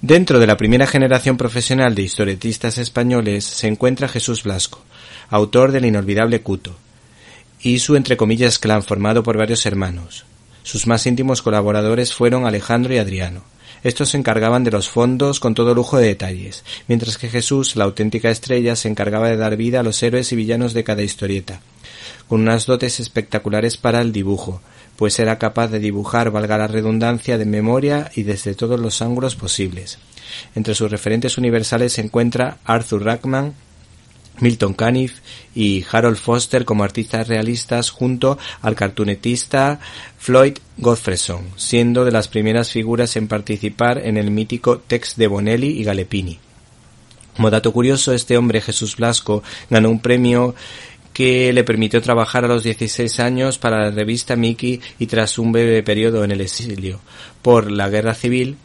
Dentro de la primera generación profesional de historietistas españoles se encuentra Jesús Blasco, autor del inolvidable Cuto, y su entre comillas clan formado por varios hermanos. Sus más íntimos colaboradores fueron Alejandro y Adriano. Estos se encargaban de los fondos con todo lujo de detalles, mientras que Jesús, la auténtica estrella, se encargaba de dar vida a los héroes y villanos de cada historieta, con unas dotes espectaculares para el dibujo, pues era capaz de dibujar, valga la redundancia, de memoria y desde todos los ángulos posibles. Entre sus referentes universales se encuentra Arthur Rackman, Milton Caniff y Harold Foster como artistas realistas junto al cartunetista Floyd Godfreyson, siendo de las primeras figuras en participar en el mítico Tex de Bonelli y Galepini. Como dato curioso, este hombre, Jesús Blasco, ganó un premio que le permitió trabajar a los 16 años para la revista Mickey y tras un breve periodo en el exilio por la guerra civil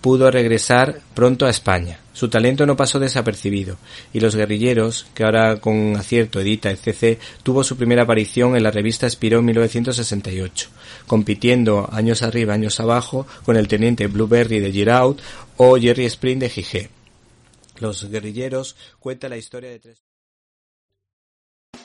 pudo regresar pronto a España. Su talento no pasó desapercibido, y Los Guerrilleros, que ahora con acierto edita etc., tuvo su primera aparición en la revista Spiró en 1968, compitiendo años arriba, años abajo, con el teniente Blueberry de Giraud o Jerry Spring de Gigé. Los Guerrilleros cuenta la historia de tres...